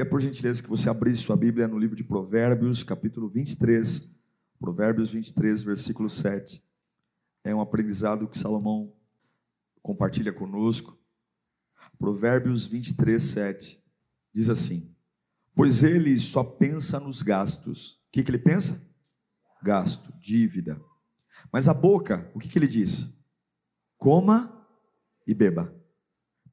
Queria, por gentileza, que você abrisse sua Bíblia no livro de Provérbios, capítulo 23. Provérbios 23, versículo 7. É um aprendizado que Salomão compartilha conosco. Provérbios 23, 7. Diz assim: Pois ele só pensa nos gastos. O que, que ele pensa? Gasto, dívida. Mas a boca, o que, que ele diz? Coma e beba.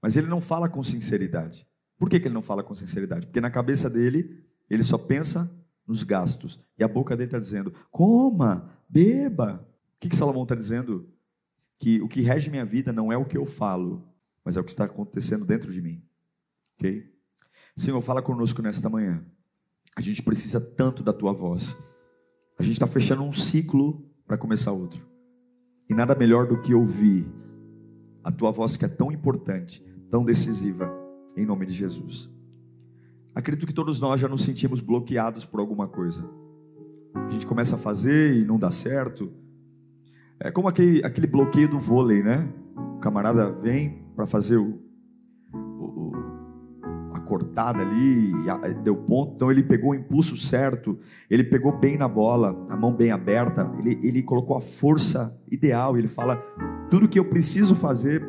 Mas ele não fala com sinceridade. Por que, que ele não fala com sinceridade? Porque na cabeça dele, ele só pensa nos gastos. E a boca dele está dizendo: coma, beba. O que, que Salomão está dizendo? Que o que rege minha vida não é o que eu falo, mas é o que está acontecendo dentro de mim. Ok? Senhor, fala conosco nesta manhã. A gente precisa tanto da tua voz. A gente está fechando um ciclo para começar outro. E nada melhor do que ouvir a tua voz que é tão importante, tão decisiva em nome de Jesus. Acredito que todos nós já nos sentimos bloqueados por alguma coisa. A gente começa a fazer e não dá certo. É como aquele, aquele bloqueio do vôlei, né? O camarada vem para fazer o, o, a cortada ali, deu ponto, então ele pegou o impulso certo, ele pegou bem na bola, a mão bem aberta, ele, ele colocou a força ideal. Ele fala: tudo que eu preciso fazer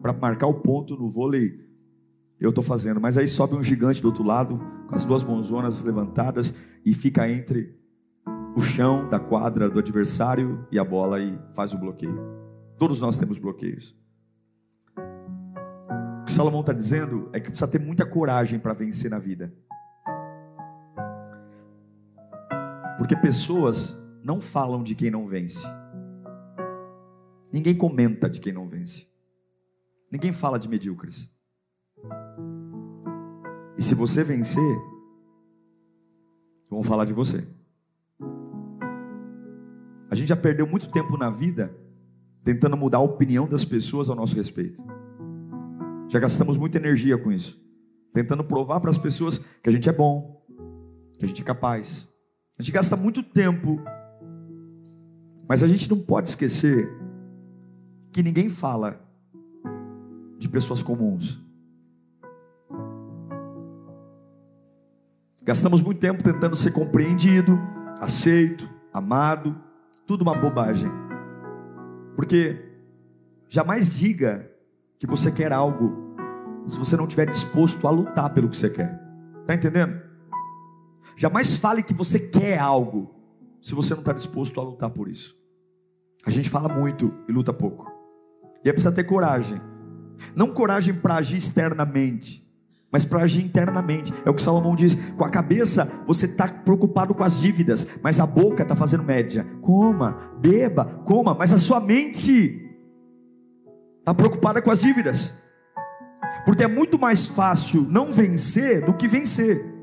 para marcar o ponto no vôlei eu estou fazendo. Mas aí sobe um gigante do outro lado, com as duas mãozonas levantadas, e fica entre o chão da quadra do adversário e a bola e faz o bloqueio. Todos nós temos bloqueios. O que Salomão está dizendo é que precisa ter muita coragem para vencer na vida. Porque pessoas não falam de quem não vence. Ninguém comenta de quem não vence. Ninguém fala de medíocres. E se você vencer, vão falar de você. A gente já perdeu muito tempo na vida tentando mudar a opinião das pessoas ao nosso respeito. Já gastamos muita energia com isso, tentando provar para as pessoas que a gente é bom, que a gente é capaz. A gente gasta muito tempo, mas a gente não pode esquecer que ninguém fala de pessoas comuns. Gastamos muito tempo tentando ser compreendido, aceito, amado, tudo uma bobagem. Porque jamais diga que você quer algo se você não estiver disposto a lutar pelo que você quer. Está entendendo? Jamais fale que você quer algo se você não está disposto a lutar por isso. A gente fala muito e luta pouco. E é preciso ter coragem. Não coragem para agir externamente, mas para agir internamente. É o que Salomão diz: com a cabeça você está preocupado com as dívidas, mas a boca está fazendo média. Coma, beba, coma, mas a sua mente está preocupada com as dívidas, porque é muito mais fácil não vencer do que vencer.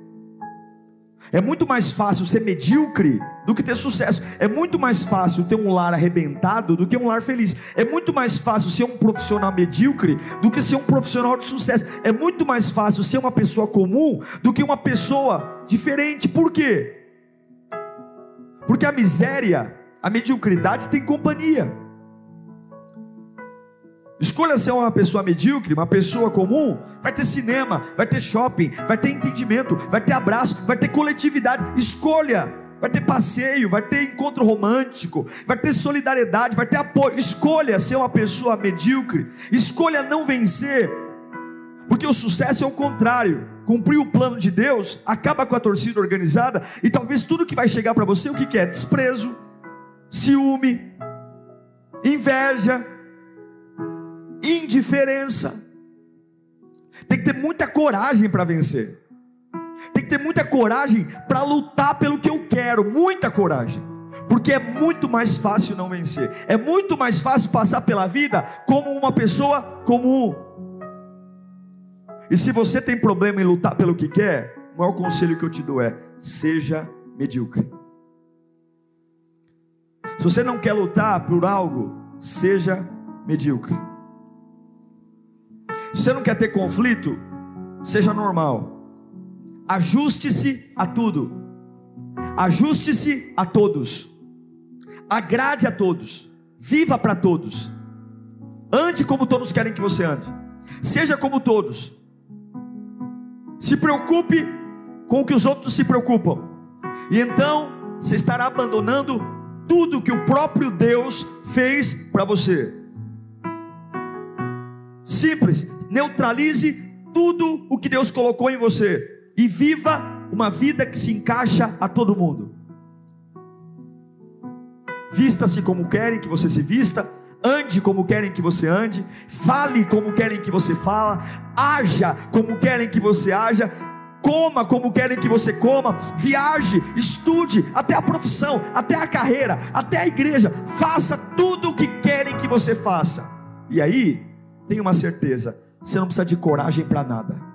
É muito mais fácil ser medíocre do que ter sucesso. É muito mais fácil ter um lar arrebentado do que um lar feliz. É muito mais fácil ser um profissional medíocre do que ser um profissional de sucesso. É muito mais fácil ser uma pessoa comum do que uma pessoa diferente. Por quê? Porque a miséria, a mediocridade tem companhia. Escolha ser uma pessoa medíocre, uma pessoa comum. Vai ter cinema, vai ter shopping, vai ter entendimento, vai ter abraço, vai ter coletividade. Escolha. Vai ter passeio, vai ter encontro romântico, vai ter solidariedade, vai ter apoio. Escolha ser uma pessoa medíocre. Escolha não vencer. Porque o sucesso é o contrário. Cumprir o plano de Deus acaba com a torcida organizada e talvez tudo que vai chegar para você o que, que é? Desprezo, ciúme, inveja, indiferença. Tem que ter muita coragem para vencer. Tem que ter muita coragem para lutar pelo que eu quero, muita coragem. Porque é muito mais fácil não vencer. É muito mais fácil passar pela vida como uma pessoa comum. E se você tem problema em lutar pelo que quer, o maior conselho que eu te dou é: seja medíocre. Se você não quer lutar por algo, seja medíocre. Você não quer ter conflito, seja normal. Ajuste-se a tudo. Ajuste-se a todos. Agrade a todos. Viva para todos. Ande como todos querem que você ande. Seja como todos. Se preocupe com o que os outros se preocupam. E então você estará abandonando tudo que o próprio Deus fez para você. Simples, neutralize tudo o que Deus colocou em você e viva uma vida que se encaixa a todo mundo. Vista-se como querem que você se vista, ande como querem que você ande, fale como querem que você fala, haja como querem que você haja, coma como querem que você coma, viaje, estude, até a profissão, até a carreira, até a igreja, faça tudo o que querem que você faça. E aí, tenha uma certeza, você não precisa de coragem para nada.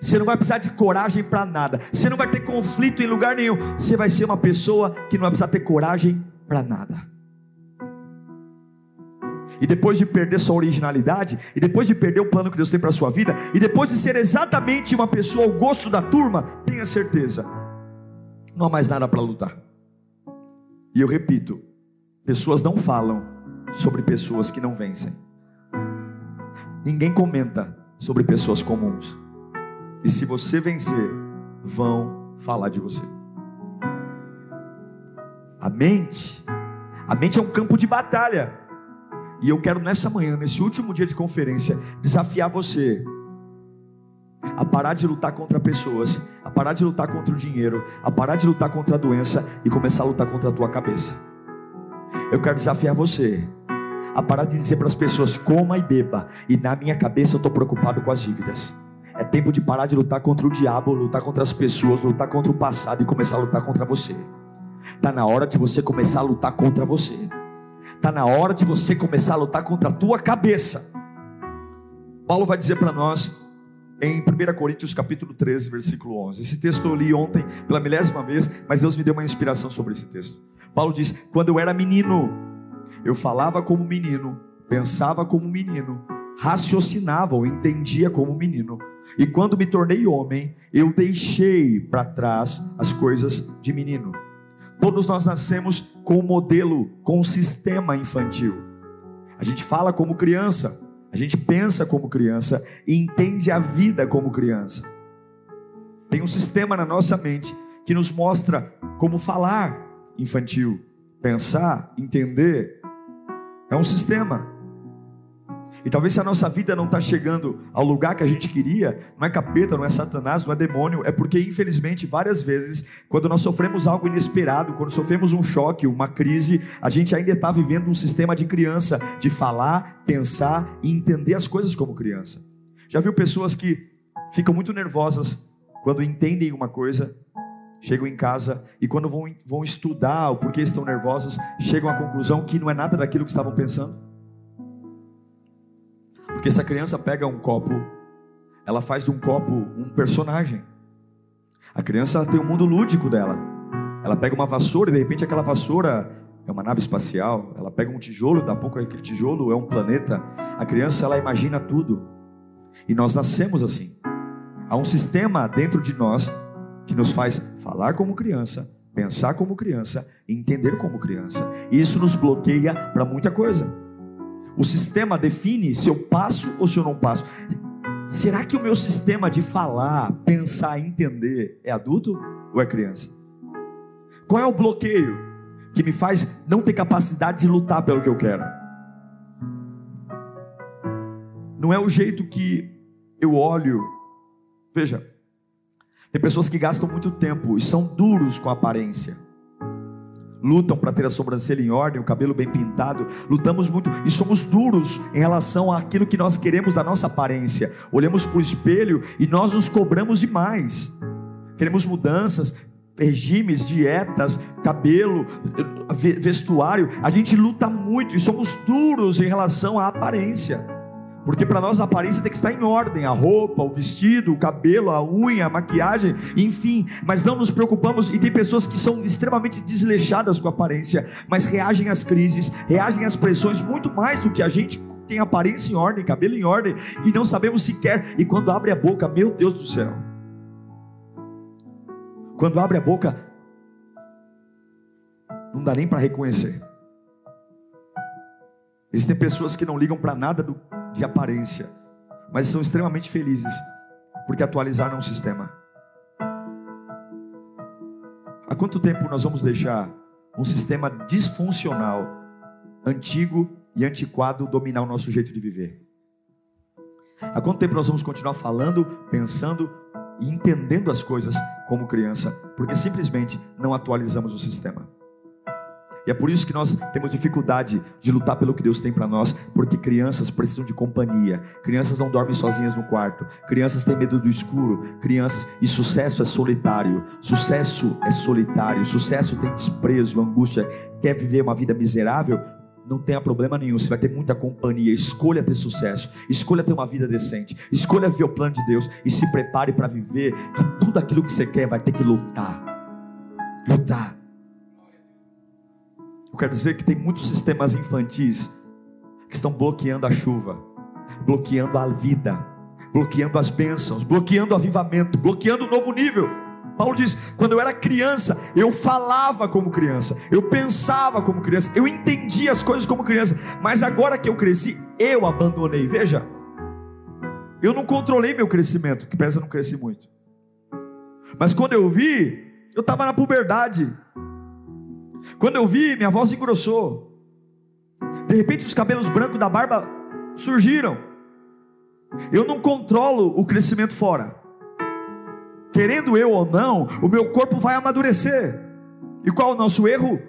Você não vai precisar de coragem para nada. Você não vai ter conflito em lugar nenhum. Você vai ser uma pessoa que não vai precisar ter coragem para nada. E depois de perder sua originalidade, e depois de perder o plano que Deus tem para sua vida, e depois de ser exatamente uma pessoa ao gosto da turma, tenha certeza, não há mais nada para lutar. E eu repito: pessoas não falam sobre pessoas que não vencem. Ninguém comenta sobre pessoas comuns. E se você vencer, vão falar de você. A mente, a mente é um campo de batalha. E eu quero nessa manhã, nesse último dia de conferência, desafiar você a parar de lutar contra pessoas, a parar de lutar contra o dinheiro, a parar de lutar contra a doença e começar a lutar contra a tua cabeça. Eu quero desafiar você a parar de dizer para as pessoas coma e beba, e na minha cabeça eu estou preocupado com as dívidas. É tempo de parar de lutar contra o diabo, lutar contra as pessoas, lutar contra o passado e começar a lutar contra você. Está na hora de você começar a lutar contra você. Está na hora de você começar a lutar contra a tua cabeça. Paulo vai dizer para nós em 1 Coríntios capítulo 13, versículo 11. Esse texto eu li ontem pela milésima vez, mas Deus me deu uma inspiração sobre esse texto. Paulo diz: Quando eu era menino, eu falava como menino, pensava como menino, raciocinava ou entendia como menino. E quando me tornei homem, eu deixei para trás as coisas de menino. Todos nós nascemos com um modelo, com um sistema infantil. A gente fala como criança, a gente pensa como criança e entende a vida como criança. Tem um sistema na nossa mente que nos mostra como falar infantil, pensar, entender. É um sistema. E talvez se a nossa vida não está chegando ao lugar que a gente queria, não é capeta, não é satanás, não é demônio, é porque infelizmente várias vezes, quando nós sofremos algo inesperado, quando sofremos um choque, uma crise, a gente ainda está vivendo um sistema de criança, de falar, pensar e entender as coisas como criança. Já viu pessoas que ficam muito nervosas quando entendem uma coisa, chegam em casa e quando vão, vão estudar o porquê estão nervosos, chegam à conclusão que não é nada daquilo que estavam pensando? Porque se a criança pega um copo, ela faz de um copo um personagem. A criança tem um mundo lúdico dela. Ela pega uma vassoura e de repente aquela vassoura é uma nave espacial. Ela pega um tijolo, daqui a pouco aquele tijolo é um planeta. A criança ela imagina tudo. E nós nascemos assim. Há um sistema dentro de nós que nos faz falar como criança, pensar como criança, entender como criança. Isso nos bloqueia para muita coisa. O sistema define se eu passo ou se eu não passo. Será que o meu sistema de falar, pensar, entender é adulto ou é criança? Qual é o bloqueio que me faz não ter capacidade de lutar pelo que eu quero? Não é o jeito que eu olho. Veja, tem pessoas que gastam muito tempo e são duros com a aparência lutam para ter a sobrancelha em ordem, o cabelo bem pintado, lutamos muito e somos duros em relação àquilo que nós queremos da nossa aparência. Olhamos para o espelho e nós nos cobramos demais. Queremos mudanças, regimes, dietas, cabelo, vestuário. A gente luta muito e somos duros em relação à aparência. Porque para nós a aparência tem que estar em ordem, a roupa, o vestido, o cabelo, a unha, a maquiagem, enfim. Mas não nos preocupamos e tem pessoas que são extremamente desleixadas com a aparência, mas reagem às crises, reagem às pressões muito mais do que a gente tem aparência em ordem, cabelo em ordem e não sabemos sequer. E quando abre a boca, meu Deus do céu. Quando abre a boca, não dá nem para reconhecer. Existem pessoas que não ligam para nada do, de aparência, mas são extremamente felizes porque atualizaram o sistema. Há quanto tempo nós vamos deixar um sistema disfuncional, antigo e antiquado dominar o nosso jeito de viver? Há quanto tempo nós vamos continuar falando, pensando e entendendo as coisas como criança, porque simplesmente não atualizamos o sistema? E é por isso que nós temos dificuldade de lutar pelo que Deus tem para nós, porque crianças precisam de companhia. Crianças não dormem sozinhas no quarto. Crianças têm medo do escuro. Crianças e sucesso é solitário. Sucesso é solitário. Sucesso tem desprezo, angústia. Quer viver uma vida miserável? Não tenha problema nenhum, você vai ter muita companhia. Escolha ter sucesso, escolha ter uma vida decente, escolha ver o plano de Deus e se prepare para viver. Que tudo aquilo que você quer vai ter que lutar. Lutar. Eu quero dizer que tem muitos sistemas infantis que estão bloqueando a chuva, bloqueando a vida, bloqueando as bênçãos, bloqueando o avivamento, bloqueando o novo nível. Paulo diz: quando eu era criança, eu falava como criança, eu pensava como criança, eu entendia as coisas como criança, mas agora que eu cresci, eu abandonei. Veja, eu não controlei meu crescimento, que pensa eu não cresci muito. Mas quando eu vi, eu estava na puberdade, quando eu vi, minha voz engrossou. De repente, os cabelos brancos da barba surgiram. Eu não controlo o crescimento fora. Querendo eu ou não, o meu corpo vai amadurecer. E qual é o nosso erro?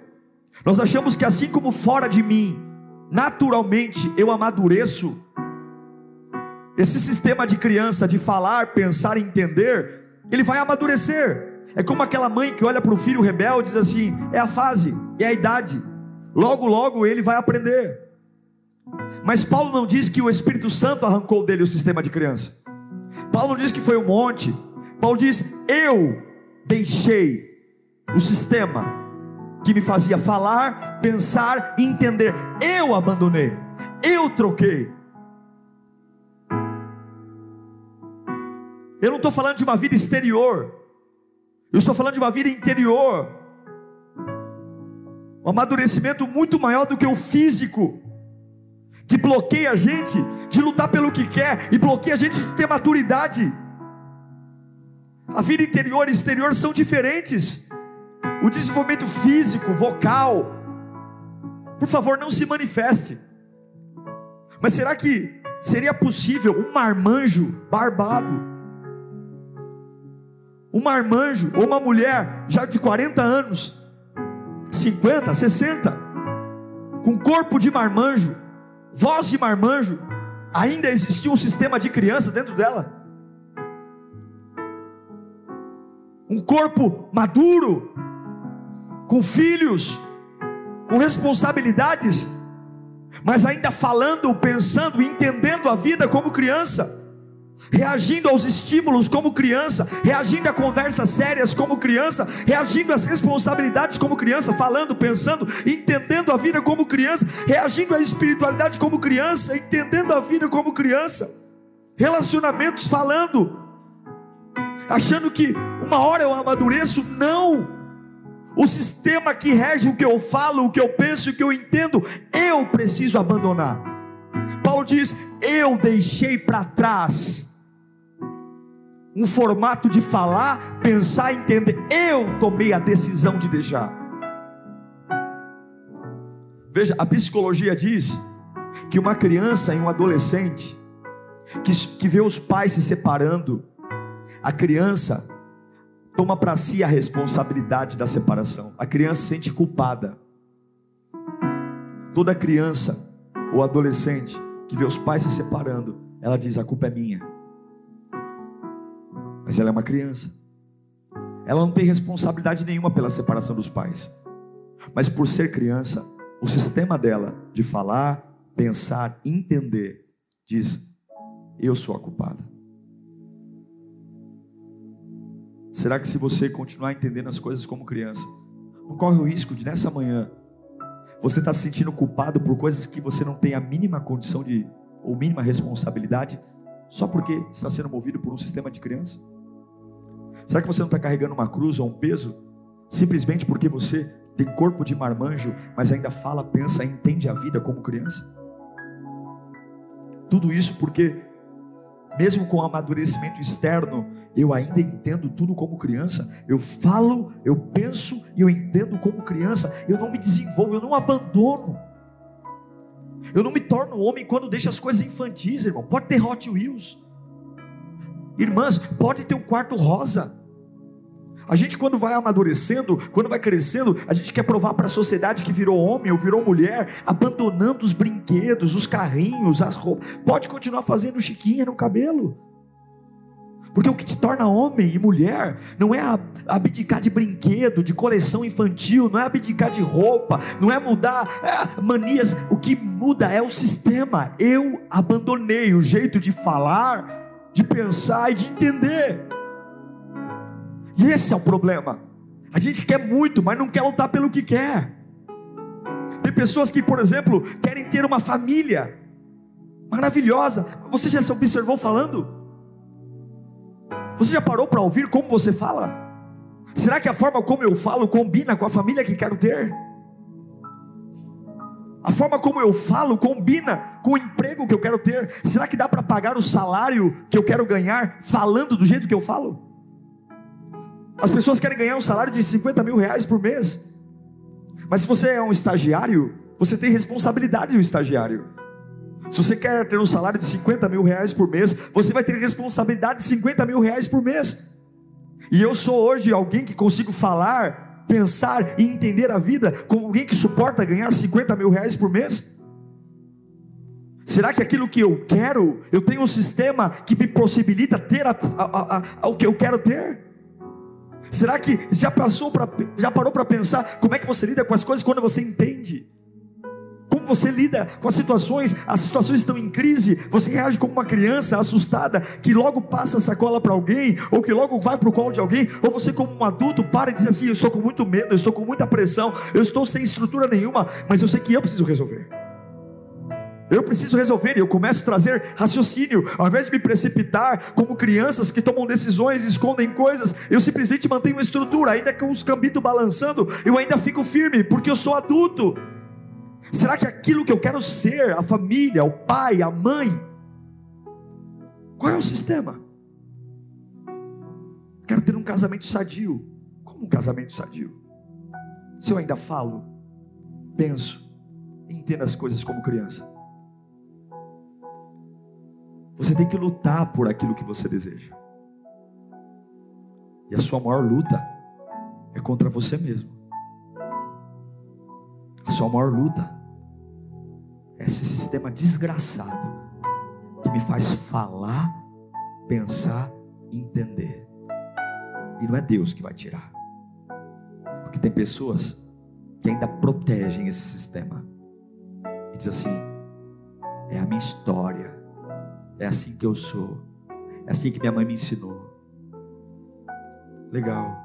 Nós achamos que assim como fora de mim, naturalmente eu amadureço. Esse sistema de criança de falar, pensar entender, ele vai amadurecer. É como aquela mãe que olha para o filho rebelde e diz assim: é a fase, é a idade. Logo, logo ele vai aprender. Mas Paulo não diz que o Espírito Santo arrancou dele o sistema de criança. Paulo não diz que foi um monte. Paulo diz: eu deixei o sistema que me fazia falar, pensar entender. Eu abandonei, eu troquei. Eu não estou falando de uma vida exterior. Eu estou falando de uma vida interior, um amadurecimento muito maior do que o físico, que bloqueia a gente de lutar pelo que quer e bloqueia a gente de ter maturidade. A vida interior e exterior são diferentes. O desenvolvimento físico, vocal, por favor, não se manifeste. Mas será que seria possível um marmanjo barbado? Um marmanjo ou uma mulher já de 40 anos, 50, 60, com corpo de marmanjo, voz de marmanjo, ainda existia um sistema de criança dentro dela. Um corpo maduro, com filhos, com responsabilidades, mas ainda falando, pensando, entendendo a vida como criança reagindo aos estímulos como criança, reagindo a conversas sérias como criança, reagindo às responsabilidades como criança, falando, pensando, entendendo a vida como criança, reagindo à espiritualidade como criança, entendendo a vida como criança, relacionamentos falando, achando que uma hora eu amadureço, não. O sistema que rege o que eu falo, o que eu penso, o que eu entendo, eu preciso abandonar. Paulo diz: Eu deixei para trás um formato de falar, pensar, entender. Eu tomei a decisão de deixar. Veja, a psicologia diz que uma criança e um adolescente que, que vê os pais se separando, a criança toma para si a responsabilidade da separação. A criança se sente culpada. Toda criança ou adolescente que vê os pais se separando, ela diz: a culpa é minha mas ela é uma criança. Ela não tem responsabilidade nenhuma pela separação dos pais. Mas por ser criança, o sistema dela de falar, pensar, entender diz: Eu sou a culpada. Será que se você continuar entendendo as coisas como criança, não corre o risco de nessa manhã você estar tá se sentindo culpado por coisas que você não tem a mínima condição de ou mínima responsabilidade, só porque está sendo movido por um sistema de criança? Será que você não está carregando uma cruz ou um peso simplesmente porque você tem corpo de marmanjo, mas ainda fala, pensa entende a vida como criança? Tudo isso porque, mesmo com o amadurecimento externo, eu ainda entendo tudo como criança. Eu falo, eu penso e eu entendo como criança. Eu não me desenvolvo, eu não abandono. Eu não me torno homem quando deixo as coisas infantis, irmão. Pode ter Hot Wheels. Irmãs, pode ter um quarto rosa. A gente, quando vai amadurecendo, quando vai crescendo, a gente quer provar para a sociedade que virou homem ou virou mulher, abandonando os brinquedos, os carrinhos, as roupas. Pode continuar fazendo chiquinha no cabelo. Porque o que te torna homem e mulher não é abdicar de brinquedo, de coleção infantil, não é abdicar de roupa, não é mudar é, manias. O que muda é o sistema. Eu abandonei o jeito de falar, de pensar e de entender. E esse é o problema. A gente quer muito, mas não quer lutar pelo que quer. Tem pessoas que, por exemplo, querem ter uma família maravilhosa. Você já se observou falando? Você já parou para ouvir como você fala? Será que a forma como eu falo combina com a família que quero ter? A forma como eu falo combina com o emprego que eu quero ter? Será que dá para pagar o salário que eu quero ganhar falando do jeito que eu falo? As pessoas querem ganhar um salário de 50 mil reais por mês. Mas se você é um estagiário, você tem responsabilidade do estagiário. Se você quer ter um salário de 50 mil reais por mês, você vai ter responsabilidade de 50 mil reais por mês. E eu sou hoje alguém que consigo falar, pensar e entender a vida como alguém que suporta ganhar 50 mil reais por mês? Será que aquilo que eu quero, eu tenho um sistema que me possibilita ter a, a, a, o que eu quero ter? Será que já passou para já parou para pensar como é que você lida com as coisas quando você entende? Como você lida com as situações? As situações estão em crise. Você reage como uma criança assustada que logo passa a sacola para alguém, ou que logo vai para o colo de alguém, ou você, como um adulto, para e diz assim: Eu estou com muito medo, eu estou com muita pressão, eu estou sem estrutura nenhuma, mas eu sei que eu preciso resolver. Eu preciso resolver, e eu começo a trazer raciocínio, ao invés de me precipitar como crianças que tomam decisões, escondem coisas, eu simplesmente mantenho uma estrutura, ainda com os cambitos balançando, eu ainda fico firme, porque eu sou adulto. Será que aquilo que eu quero ser, a família, o pai, a mãe, qual é o sistema? Quero ter um casamento sadio. Como um casamento sadio? Se eu ainda falo, penso, entendo as coisas como criança. Você tem que lutar por aquilo que você deseja. E a sua maior luta é contra você mesmo. A sua maior luta é esse sistema desgraçado que me faz falar, pensar entender. E não é Deus que vai tirar. Porque tem pessoas que ainda protegem esse sistema. E diz assim: é a minha história. É assim que eu sou. É assim que minha mãe me ensinou. Legal.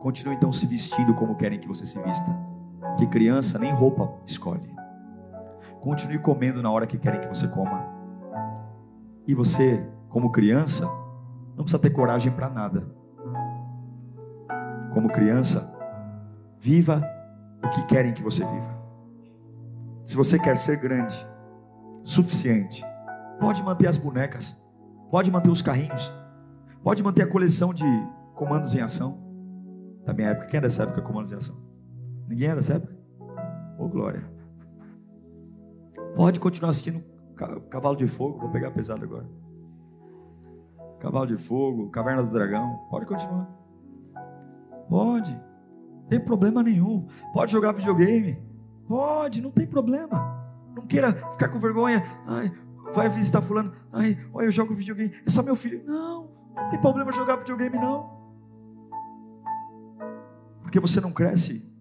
Continue então se vestindo como querem que você se vista que criança nem roupa escolhe. Continue comendo na hora que querem que você coma. E você, como criança, não precisa ter coragem para nada. Como criança, viva o que querem que você viva. Se você quer ser grande, suficiente, pode manter as bonecas, pode manter os carrinhos, pode manter a coleção de comandos em ação. Da minha época, quem é dessa época comandos em ação? Ninguém era dessa época? Ô oh, glória. Pode continuar assistindo Cavalo de Fogo. Vou pegar pesado agora. Cavalo de Fogo, Caverna do Dragão. Pode continuar. Pode. Não tem problema nenhum. Pode jogar videogame. Pode, não tem problema. Não queira ficar com vergonha. Ai, vai visitar fulano. Ai, olha, eu jogo videogame. É só meu filho. Não, não tem problema jogar videogame, não. Porque você não cresce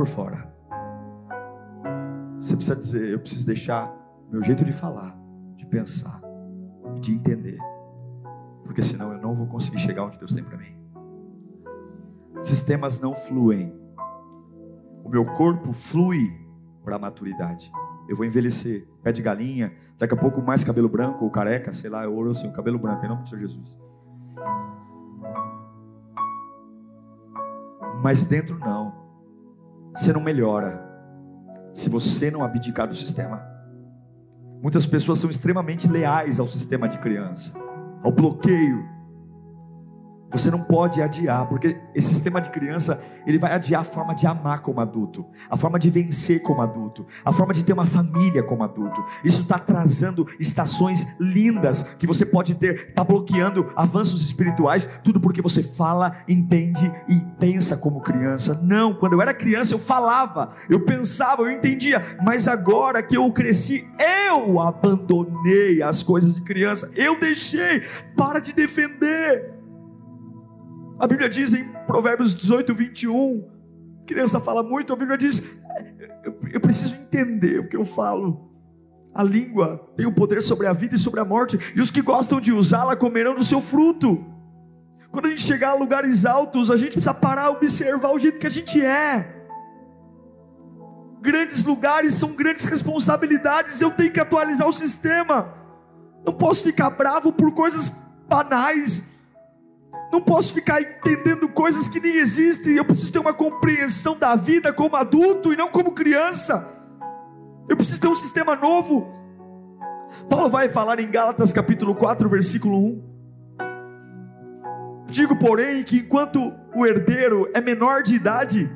por fora. Você precisa dizer: eu preciso deixar meu jeito de falar, de pensar de entender. Porque senão eu não vou conseguir chegar onde Deus tem para mim. Sistemas não fluem. O meu corpo flui para a maturidade. Eu vou envelhecer, pé de galinha, daqui a pouco mais cabelo branco ou careca, sei lá, eu ouro assim, cabelo branco, em nome do Senhor Jesus. Mas dentro não. Você não melhora se você não abdicar do sistema. Muitas pessoas são extremamente leais ao sistema de criança, ao bloqueio, você não pode adiar, porque esse sistema de criança, ele vai adiar a forma de amar como adulto, a forma de vencer como adulto, a forma de ter uma família como adulto. Isso está atrasando estações lindas que você pode ter, está bloqueando avanços espirituais, tudo porque você fala, entende e pensa como criança. Não, quando eu era criança eu falava, eu pensava, eu entendia, mas agora que eu cresci, eu abandonei as coisas de criança, eu deixei, para de defender. A Bíblia diz em Provérbios 18, 21, criança fala muito, a Bíblia diz: eu, eu preciso entender o que eu falo. A língua tem o poder sobre a vida e sobre a morte, e os que gostam de usá-la comerão do seu fruto. Quando a gente chegar a lugares altos, a gente precisa parar, observar o jeito que a gente é. Grandes lugares são grandes responsabilidades, eu tenho que atualizar o sistema. Não posso ficar bravo por coisas banais. Não posso ficar entendendo coisas que nem existem. Eu preciso ter uma compreensão da vida como adulto e não como criança. Eu preciso ter um sistema novo. Paulo vai falar em Gálatas capítulo 4, versículo 1. Digo, porém, que enquanto o herdeiro é menor de idade,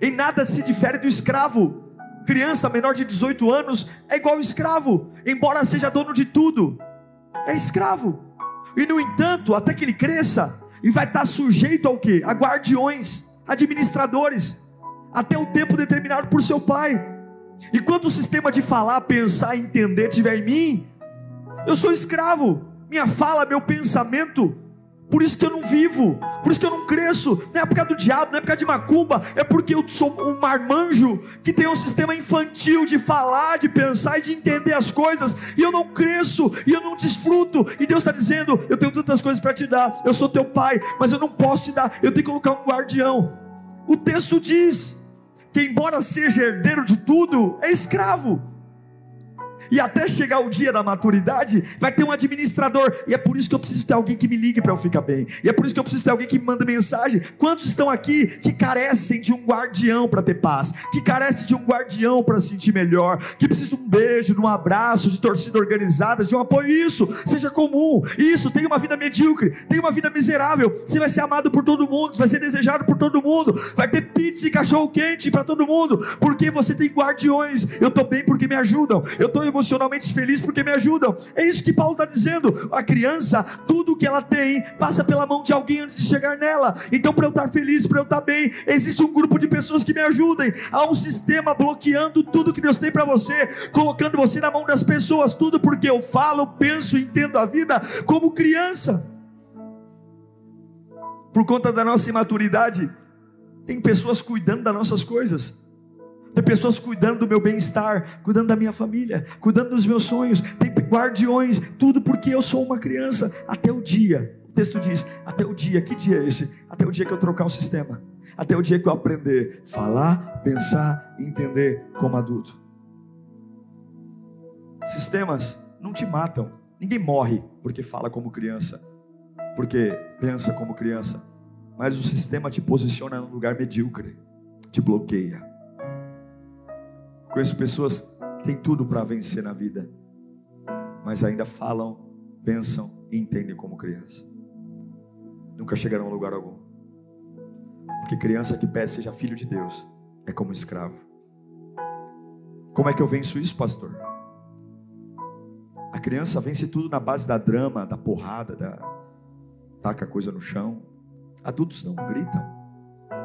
em nada se difere do escravo. Criança menor de 18 anos é igual ao escravo, embora seja dono de tudo, é escravo. E no entanto, até que ele cresça, e vai estar sujeito ao que? A guardiões, administradores, até o tempo determinado por seu pai. E quando o sistema de falar, pensar entender estiver em mim, eu sou escravo. Minha fala, meu pensamento por isso que eu não vivo, por isso que eu não cresço. Não é por causa do diabo, não é por causa de macumba, é porque eu sou um marmanjo que tem um sistema infantil de falar, de pensar e de entender as coisas, e eu não cresço, e eu não desfruto. E Deus está dizendo: Eu tenho tantas coisas para te dar, eu sou teu pai, mas eu não posso te dar, eu tenho que colocar um guardião. O texto diz que, embora seja herdeiro de tudo, é escravo e até chegar o dia da maturidade, vai ter um administrador, e é por isso que eu preciso ter alguém que me ligue para eu ficar bem, e é por isso que eu preciso ter alguém que me manda mensagem. Quantos estão aqui que carecem de um guardião para ter paz, que carecem de um guardião para se sentir melhor, que precisam de um beijo, de um abraço, de torcida organizada, de um apoio? Isso, seja comum, isso, tem uma vida medíocre, tem uma vida miserável, você vai ser amado por todo mundo, vai ser desejado por todo mundo, vai ter pizza e cachorro quente para todo mundo, porque você tem guardiões. Eu estou bem porque me ajudam, eu estou emocionalmente feliz porque me ajudam. É isso que Paulo está dizendo. A criança, tudo que ela tem, passa pela mão de alguém antes de chegar nela. Então, para eu estar feliz, para eu estar bem, existe um grupo de pessoas que me ajudem. Há um sistema bloqueando tudo que Deus tem para você, colocando você na mão das pessoas, tudo porque eu falo, penso, entendo a vida como criança. Por conta da nossa imaturidade, tem pessoas cuidando das nossas coisas. Tem pessoas cuidando do meu bem-estar, cuidando da minha família, cuidando dos meus sonhos. Tem guardiões, tudo porque eu sou uma criança. Até o dia, o texto diz: até o dia, que dia é esse? Até o dia que eu trocar o sistema. Até o dia que eu aprender a falar, pensar e entender como adulto. Sistemas não te matam. Ninguém morre porque fala como criança, porque pensa como criança. Mas o sistema te posiciona num lugar medíocre, te bloqueia. Conheço pessoas que têm tudo para vencer na vida, mas ainda falam, pensam e entendem como criança. Nunca chegarão a lugar algum. Porque criança que pede seja filho de Deus é como escravo. Como é que eu venço isso, pastor? A criança vence tudo na base da drama, da porrada, da taca coisa no chão. Adultos não gritam.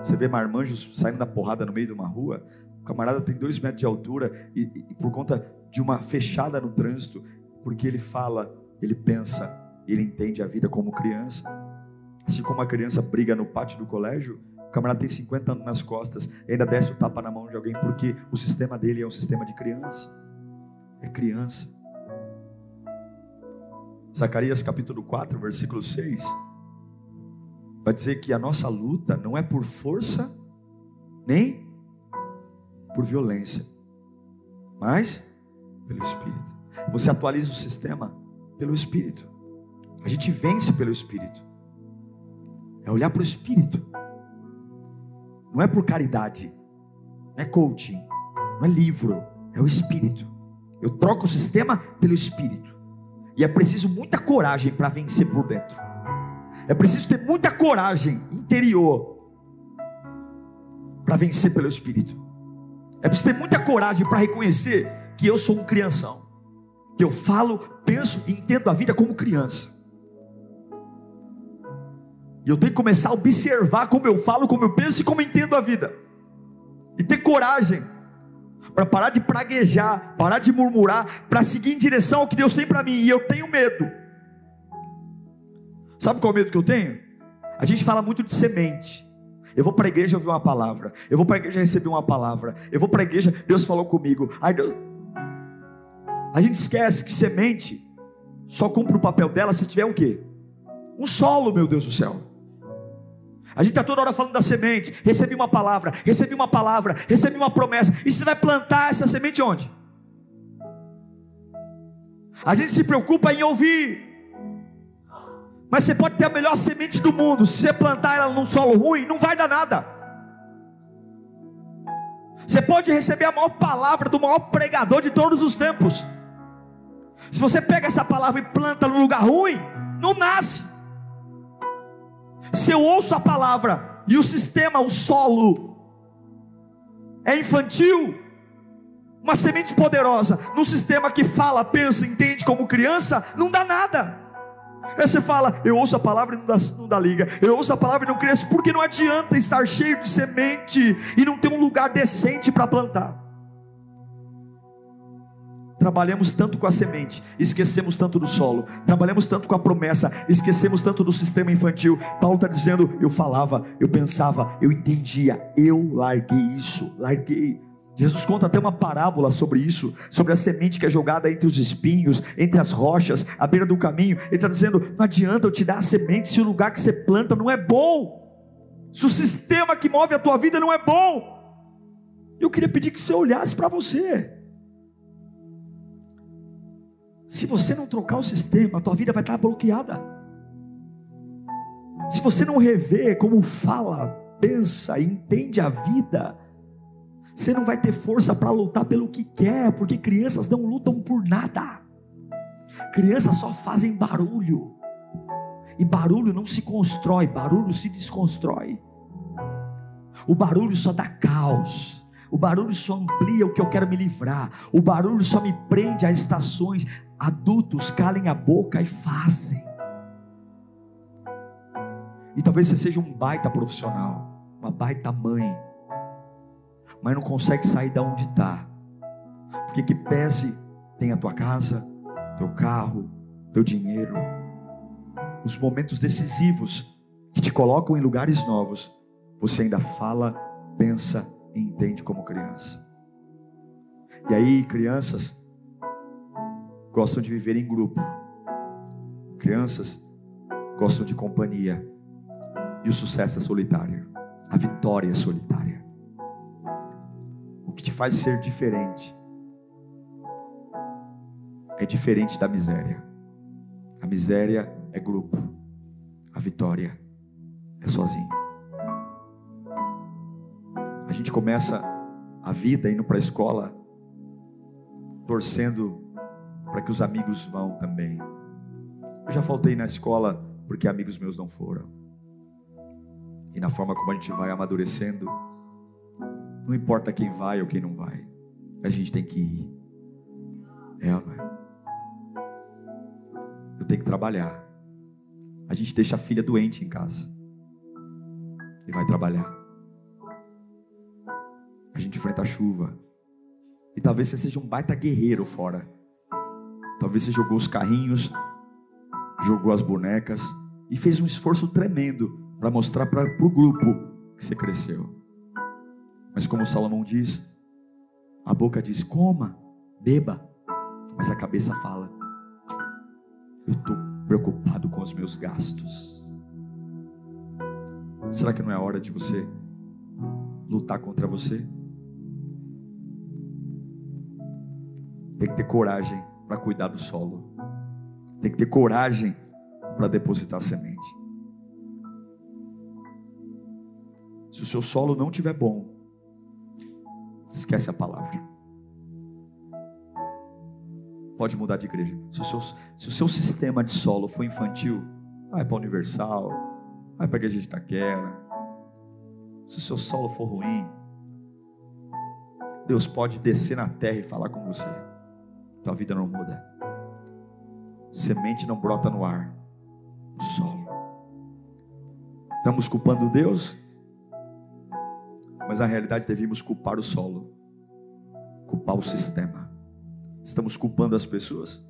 Você vê marmanjos saindo da porrada no meio de uma rua, o camarada tem dois metros de altura e, e, por conta de uma fechada no trânsito, porque ele fala, ele pensa, ele entende a vida como criança. Assim como a criança briga no pátio do colégio, o camarada tem 50 anos nas costas, ainda desce o tapa na mão de alguém, porque o sistema dele é um sistema de criança. é criança. Zacarias capítulo 4, versículo 6, vai dizer que a nossa luta não é por força, nem por violência, mas pelo Espírito. Você atualiza o sistema pelo Espírito. A gente vence pelo Espírito. É olhar para o Espírito. Não é por caridade. Não é coaching. Não é livro. É o Espírito. Eu troco o sistema pelo Espírito. E é preciso muita coragem para vencer por dentro. É preciso ter muita coragem interior para vencer pelo Espírito. É preciso ter muita coragem para reconhecer que eu sou um crianção. Que eu falo, penso e entendo a vida como criança. E eu tenho que começar a observar como eu falo, como eu penso e como entendo a vida. E ter coragem para parar de praguejar, parar de murmurar, para seguir em direção ao que Deus tem para mim. E eu tenho medo. Sabe qual é o medo que eu tenho? A gente fala muito de semente. Eu vou para a igreja ouvir uma palavra. Eu vou para a igreja receber uma palavra. Eu vou para a igreja, Deus falou comigo. Ai, Deus... A gente esquece que semente só cumpre o papel dela se tiver o quê? Um solo, meu Deus do céu. A gente está toda hora falando da semente. Recebi uma palavra, recebi uma palavra, recebi uma promessa. E você vai plantar essa semente onde? A gente se preocupa em ouvir. Mas você pode ter a melhor semente do mundo. Se você plantar ela num solo ruim, não vai dar nada. Você pode receber a maior palavra do maior pregador de todos os tempos. Se você pega essa palavra e planta no lugar ruim, não nasce. Se eu ouço a palavra e o sistema, o solo, é infantil, uma semente poderosa, num sistema que fala, pensa, entende como criança, não dá nada. Aí você fala, eu ouço a palavra e não dá, não dá liga, eu ouço a palavra e não cresço, porque não adianta estar cheio de semente e não ter um lugar decente para plantar. Trabalhamos tanto com a semente, esquecemos tanto do solo. Trabalhamos tanto com a promessa, esquecemos tanto do sistema infantil. Paulo está dizendo: eu falava, eu pensava, eu entendia, eu larguei isso, larguei. Jesus conta até uma parábola sobre isso, sobre a semente que é jogada entre os espinhos, entre as rochas, à beira do caminho. Ele está dizendo: não adianta eu te dar a semente se o lugar que você planta não é bom, se o sistema que move a tua vida não é bom. Eu queria pedir que você olhasse para você. Se você não trocar o sistema, a tua vida vai estar bloqueada. Se você não rever como fala, pensa, entende a vida, você não vai ter força para lutar pelo que quer, porque crianças não lutam por nada. Crianças só fazem barulho. E barulho não se constrói, barulho se desconstrói. O barulho só dá caos. O barulho só amplia o que eu quero me livrar. O barulho só me prende a estações adultos calem a boca e fazem. E talvez você seja um baita profissional, uma baita mãe, mas não consegue sair da onde está, porque que pese tem a tua casa, teu carro, teu dinheiro, os momentos decisivos que te colocam em lugares novos, você ainda fala, pensa e entende como criança. E aí, crianças, gostam de viver em grupo. Crianças gostam de companhia. E o sucesso é solitário. A vitória é solitária. O que te faz ser diferente é diferente da miséria. A miséria é grupo. A vitória é sozinho. A gente começa a vida indo para a escola torcendo para que os amigos vão também. Eu já faltei na escola porque amigos meus não foram. E na forma como a gente vai amadurecendo, não importa quem vai ou quem não vai, a gente tem que ir. É, não é? Eu tenho que trabalhar. A gente deixa a filha doente em casa e vai trabalhar. A gente enfrenta a chuva. E talvez você seja um baita guerreiro fora. Talvez você jogou os carrinhos, jogou as bonecas e fez um esforço tremendo para mostrar para o grupo que você cresceu. Mas como Salomão diz, a boca diz: coma, beba, mas a cabeça fala: eu estou preocupado com os meus gastos. Será que não é hora de você lutar contra você? Tem que ter coragem para cuidar do solo. Tem que ter coragem para depositar semente. Se o seu solo não estiver bom, esquece a palavra. Pode mudar de igreja. Se o seu, se o seu sistema de solo for infantil, vai para a Universal, Vai para a igreja de Itaquera. Se o seu solo for ruim, Deus pode descer na terra e falar com você. Tua vida não muda. Semente não brota no ar, no solo. Estamos culpando Deus, mas na realidade devíamos culpar o solo, culpar o sistema. Estamos culpando as pessoas.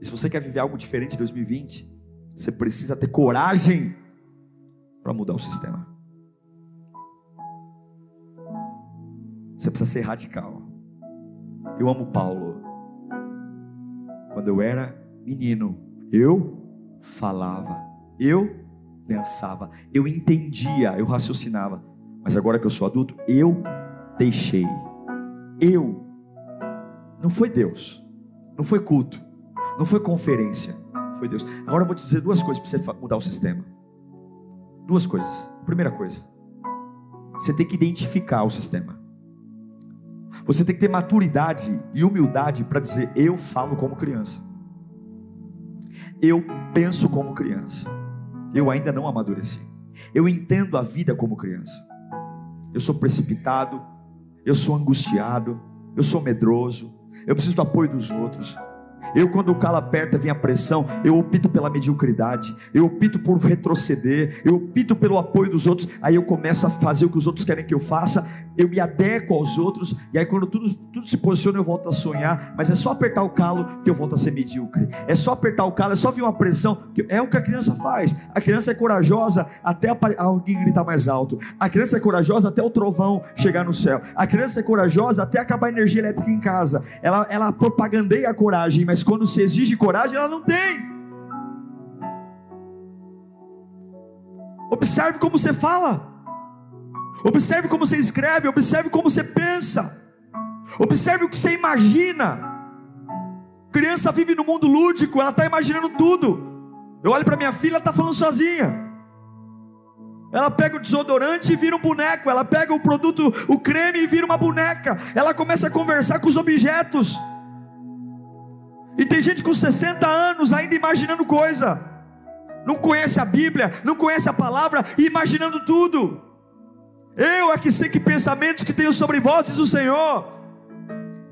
E se você quer viver algo diferente em 2020, você precisa ter coragem para mudar o sistema. Você precisa ser radical. Eu amo Paulo. Quando eu era menino, eu falava, eu pensava, eu entendia, eu raciocinava. Mas agora que eu sou adulto, eu deixei. Eu. Não foi Deus. Não foi culto. Não foi conferência. Foi Deus. Agora eu vou te dizer duas coisas para você mudar o sistema. Duas coisas. Primeira coisa, você tem que identificar o sistema. Você tem que ter maturidade e humildade para dizer: eu falo como criança. Eu penso como criança. Eu ainda não amadureci. Eu entendo a vida como criança. Eu sou precipitado, eu sou angustiado, eu sou medroso, eu preciso do apoio dos outros. Eu, quando o calo aperta, vem a pressão, eu opto pela mediocridade, eu opto por retroceder, eu opto pelo apoio dos outros, aí eu começo a fazer o que os outros querem que eu faça, eu me adequo aos outros, e aí quando tudo, tudo se posiciona, eu volto a sonhar, mas é só apertar o calo que eu volto a ser medíocre, é só apertar o calo, é só vir uma pressão, é o que a criança faz, a criança é corajosa até alguém gritar mais alto, a criança é corajosa até o trovão chegar no céu, a criança é corajosa até acabar a energia elétrica em casa, ela, ela propagandeia a coragem, mas quando se exige coragem, ela não tem. Observe como você fala. Observe como você escreve, observe como você pensa. Observe o que você imagina. Criança vive no mundo lúdico, ela está imaginando tudo. Eu olho para minha filha, ela está falando sozinha. Ela pega o desodorante e vira um boneco. Ela pega o produto, o creme e vira uma boneca. Ela começa a conversar com os objetos. E tem gente com 60 anos ainda imaginando coisa. Não conhece a Bíblia, não conhece a palavra e imaginando tudo. Eu é que sei que pensamentos que tenho sobre vós, diz o Senhor.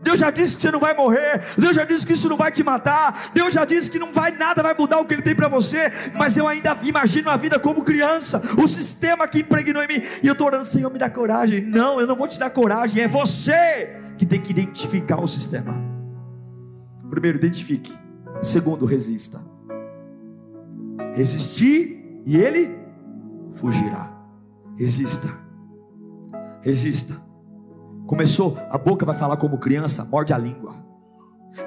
Deus já disse que você não vai morrer. Deus já disse que isso não vai te matar. Deus já disse que não vai nada vai mudar o que Ele tem para você. Mas eu ainda imagino a vida como criança, o sistema que impregnou em mim. E eu estou orando, Senhor, me dá coragem. Não, eu não vou te dar coragem. É você que tem que identificar o sistema. Primeiro, identifique. Segundo, resista. Resistir e ele fugirá. Resista. Resista. Começou, a boca vai falar como criança, morde a língua.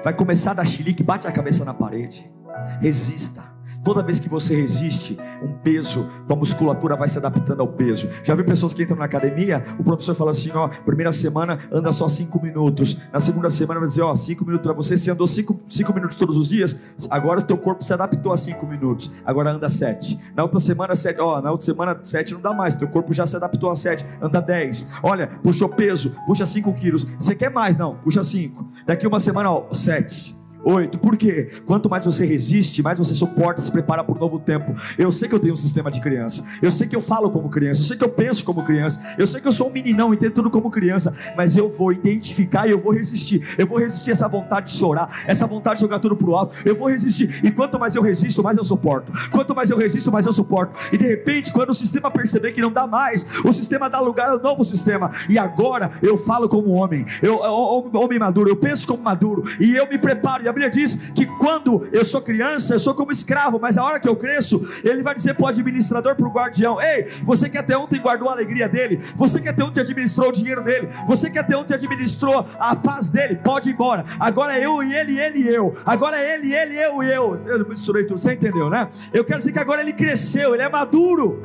Vai começar a dar chilique, bate a cabeça na parede. Resista. Toda vez que você resiste, um peso, tua musculatura vai se adaptando ao peso. Já vi pessoas que entram na academia, o professor fala assim: ó, primeira semana anda só cinco minutos, na segunda semana vai dizer: ó, cinco minutos para você. Se andou cinco, cinco minutos todos os dias, agora o teu corpo se adaptou a cinco minutos, agora anda sete. Na outra semana, sete, ó, na outra semana, sete não dá mais, teu corpo já se adaptou a sete, anda dez. Olha, puxou peso, puxa cinco quilos. Você quer mais? Não, puxa cinco. Daqui uma semana, ó, sete. Oito. Por quê? Quanto mais você resiste, mais você suporta, se prepara para um novo tempo. Eu sei que eu tenho um sistema de criança. Eu sei que eu falo como criança. Eu sei que eu penso como criança. Eu sei que eu sou um meninão e tenho tudo como criança. Mas eu vou identificar e eu vou resistir. Eu vou resistir essa vontade de chorar, essa vontade de jogar tudo pro alto. Eu vou resistir. E quanto mais eu resisto, mais eu suporto. Quanto mais eu resisto, mais eu suporto. E de repente, quando o sistema perceber que não dá mais, o sistema dá lugar ao novo sistema. E agora eu falo como homem. Eu, homem maduro. Eu penso como maduro. E eu me preparo. A Bíblia diz que quando eu sou criança, eu sou como escravo, mas a hora que eu cresço, ele vai dizer para o administrador, para o guardião: Ei, você que até ontem guardou a alegria dele, você que até ontem administrou o dinheiro dele, você que até ontem administrou a paz dele, pode ir embora. Agora é eu e ele, ele e eu. Agora é ele, ele, eu e eu. Eu misturei tudo, você entendeu, né? Eu quero dizer que agora ele cresceu, ele é maduro.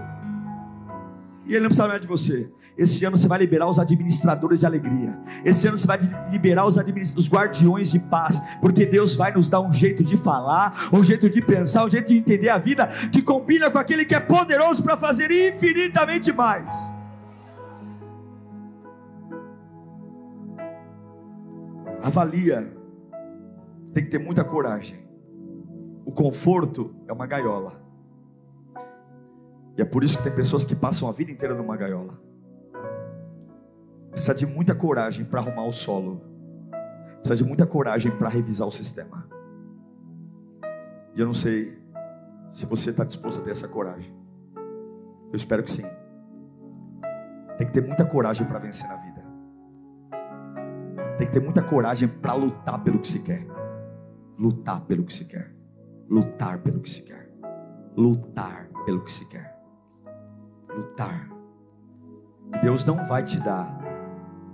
E ele não precisa mais de você. Esse ano você vai liberar os administradores de alegria. Esse ano você vai liberar os, os guardiões de paz. Porque Deus vai nos dar um jeito de falar, um jeito de pensar, um jeito de entender a vida que combina com aquele que é poderoso para fazer infinitamente mais. Avalia. Tem que ter muita coragem. O conforto é uma gaiola. E é por isso que tem pessoas que passam a vida inteira numa gaiola. Precisa de muita coragem para arrumar o solo. Precisa de muita coragem para revisar o sistema. E eu não sei se você está disposto a ter essa coragem. Eu espero que sim. Tem que ter muita coragem para vencer na vida. Tem que ter muita coragem para lutar pelo que se quer. Lutar pelo que se quer. Lutar pelo que se quer. Lutar pelo que se quer. Lutar. Deus não vai te dar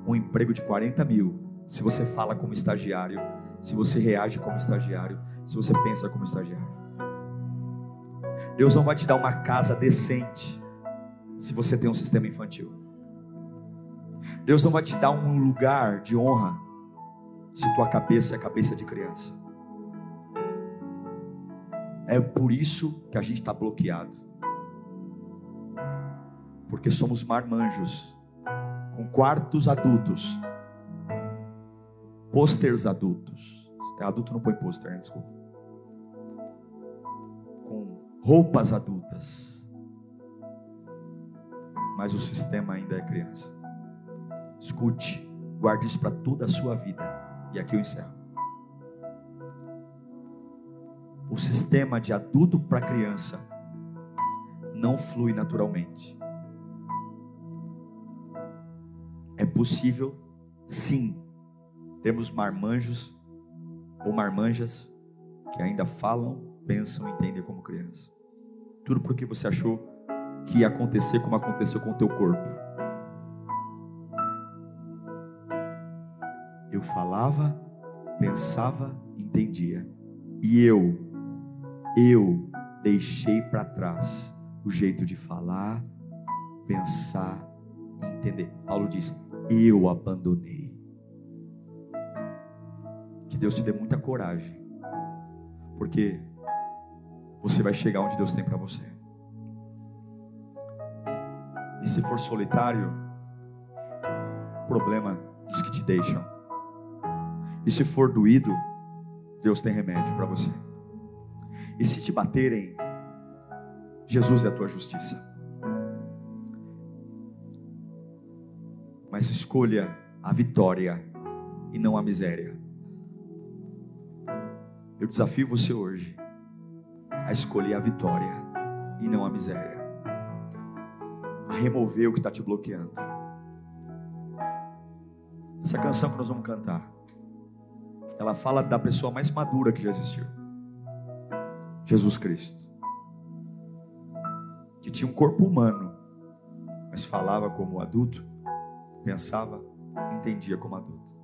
um emprego de 40 mil se você fala como estagiário, se você reage como estagiário, se você pensa como estagiário. Deus não vai te dar uma casa decente se você tem um sistema infantil. Deus não vai te dar um lugar de honra se tua cabeça é cabeça de criança. É por isso que a gente está bloqueado. Porque somos marmanjos com quartos adultos, posters adultos. É adulto não põe pôster, né? desculpa. Com roupas adultas. Mas o sistema ainda é criança. Escute, guarde isso para toda a sua vida. E aqui eu encerro. O sistema de adulto para criança não flui naturalmente. Possível, sim, termos marmanjos ou marmanjas que ainda falam, pensam e entendem como criança. Tudo porque você achou que ia acontecer como aconteceu com o teu corpo. Eu falava, pensava, entendia. E eu, eu deixei para trás o jeito de falar, pensar entender. Paulo diz: eu abandonei. Que Deus te dê muita coragem, porque você vai chegar onde Deus tem para você. E se for solitário, problema dos que te deixam. E se for doído, Deus tem remédio para você. E se te baterem, Jesus é a tua justiça. Mas escolha a vitória e não a miséria. Eu desafio você hoje a escolher a vitória e não a miséria, a remover o que está te bloqueando. Essa canção que nós vamos cantar, ela fala da pessoa mais madura que já existiu, Jesus Cristo, que tinha um corpo humano, mas falava como adulto pensava, entendia como adulto.